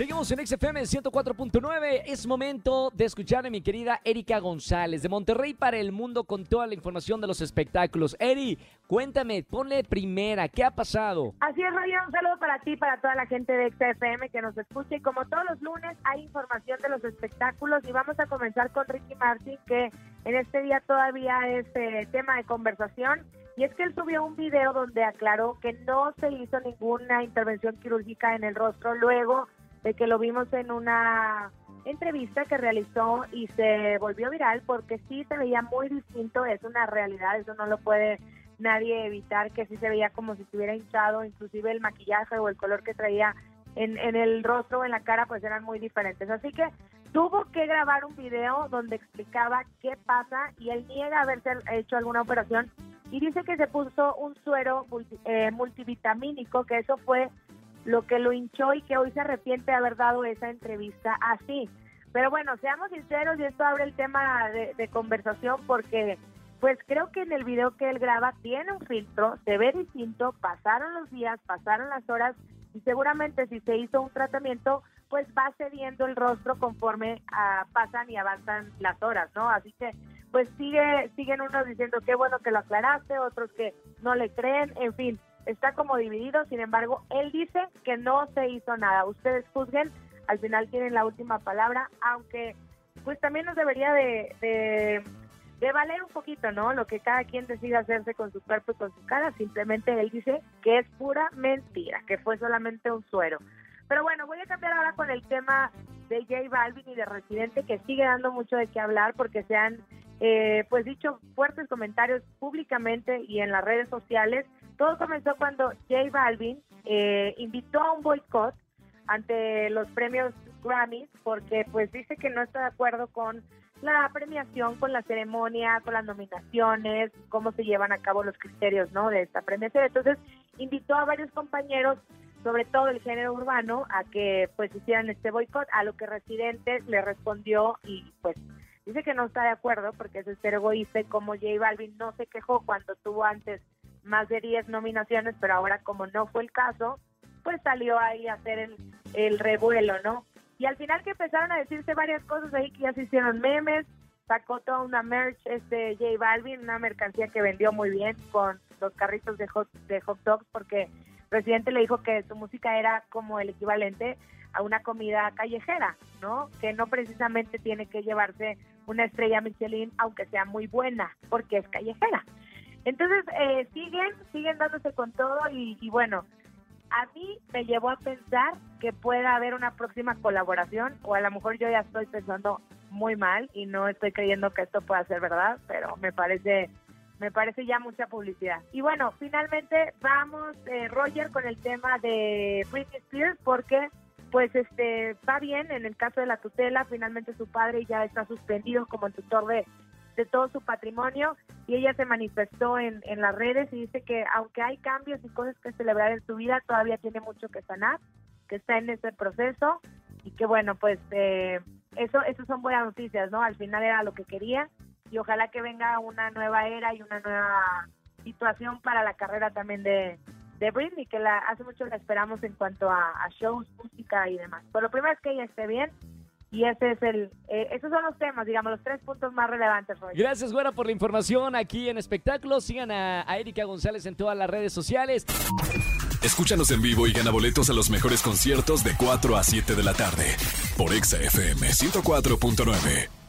Seguimos en XFM 104.9. Es momento de escuchar a mi querida Erika González de Monterrey para el mundo con toda la información de los espectáculos. Eri, cuéntame, ponle primera, ¿qué ha pasado? Así es, Roger, un saludo para ti, para toda la gente de XFM que nos escucha. Y como todos los lunes, hay información de los espectáculos y vamos a comenzar con Ricky Martin, que en este día todavía es eh, tema de conversación. Y es que él subió un video donde aclaró que no se hizo ninguna intervención quirúrgica en el rostro luego de que lo vimos en una entrevista que realizó y se volvió viral porque sí se veía muy distinto, es una realidad, eso no lo puede nadie evitar, que sí se veía como si estuviera hinchado, inclusive el maquillaje o el color que traía en, en el rostro o en la cara pues eran muy diferentes. Así que tuvo que grabar un video donde explicaba qué pasa y él niega haberse hecho alguna operación y dice que se puso un suero eh, multivitamínico, que eso fue lo que lo hinchó y que hoy se arrepiente de haber dado esa entrevista así. Pero bueno, seamos sinceros y esto abre el tema de, conversación porque pues creo que en el video que él graba tiene un filtro, se ve distinto, pasaron los días, pasaron las horas y seguramente si se hizo un tratamiento pues va cediendo el rostro conforme ah, pasan y avanzan las horas, ¿no? Así que pues sigue siguen unos diciendo qué bueno que lo aclaraste, otros que no le creen, en fin, está como dividido, sin embargo, él dice que no se hizo nada. Ustedes juzguen, al final tienen la última palabra, aunque pues también nos debería de, de, valer un poquito, ¿no? Lo que cada quien decida hacerse con su cuerpo y con su cara, simplemente él dice que es pura mentira, que fue solamente un suero. Pero bueno, voy a cambiar ahora con el tema de J Balvin y de Residente, que sigue dando mucho de qué hablar porque se han eh, pues dicho fuertes comentarios públicamente y en las redes sociales todo comenzó cuando J Balvin eh, invitó a un boicot ante los premios Grammys porque pues dice que no está de acuerdo con la premiación, con la ceremonia, con las nominaciones, cómo se llevan a cabo los criterios, ¿no? De esta premiación. Entonces invitó a varios compañeros, sobre todo el género urbano, a que pues hicieran este boicot, a lo que Residentes le respondió y pues dice que no está de acuerdo porque es ser egoísta y como J Balvin no se quejó cuando tuvo antes más de 10 nominaciones, pero ahora como no fue el caso, pues salió ahí a hacer el, el revuelo, ¿no? Y al final que empezaron a decirse varias cosas ahí que ya se hicieron memes, sacó toda una merch este J Balvin, una mercancía que vendió muy bien con los carritos de hot, de hot dogs porque presidente le dijo que su música era como el equivalente a una comida callejera, ¿no? Que no precisamente tiene que llevarse una estrella Michelin aunque sea muy buena, porque es callejera. Entonces, eh, siguen, siguen dándose con todo y, bueno, a mí me llevó a pensar que pueda haber una próxima colaboración o a lo mejor yo ya estoy pensando muy mal y no estoy creyendo que esto pueda ser verdad, pero me parece me parece ya mucha publicidad. Y bueno, finalmente vamos eh, Roger con el tema de Britney Spears porque pues este va bien en el caso de la tutela, finalmente su padre ya está suspendido como el tutor de de todo su patrimonio y ella se manifestó en, en las redes y dice que aunque hay cambios y cosas que celebrar en su vida, todavía tiene mucho que sanar, que está en ese proceso y que bueno, pues eh, eso, eso son buenas noticias, ¿no? Al final era lo que quería y ojalá que venga una nueva era y una nueva situación para la carrera también de, de Britney, que la, hace mucho la esperamos en cuanto a, a shows, música y demás. Pero lo primero es que ella esté bien y ese es el, eh, esos son los temas, digamos, los tres puntos más relevantes. Gracias, Güera, por la información aquí en Espectáculos. Sigan a, a Erika González en todas las redes sociales. Escúchanos en vivo y gana boletos a los mejores conciertos de 4 a 7 de la tarde por Exa FM 104.9.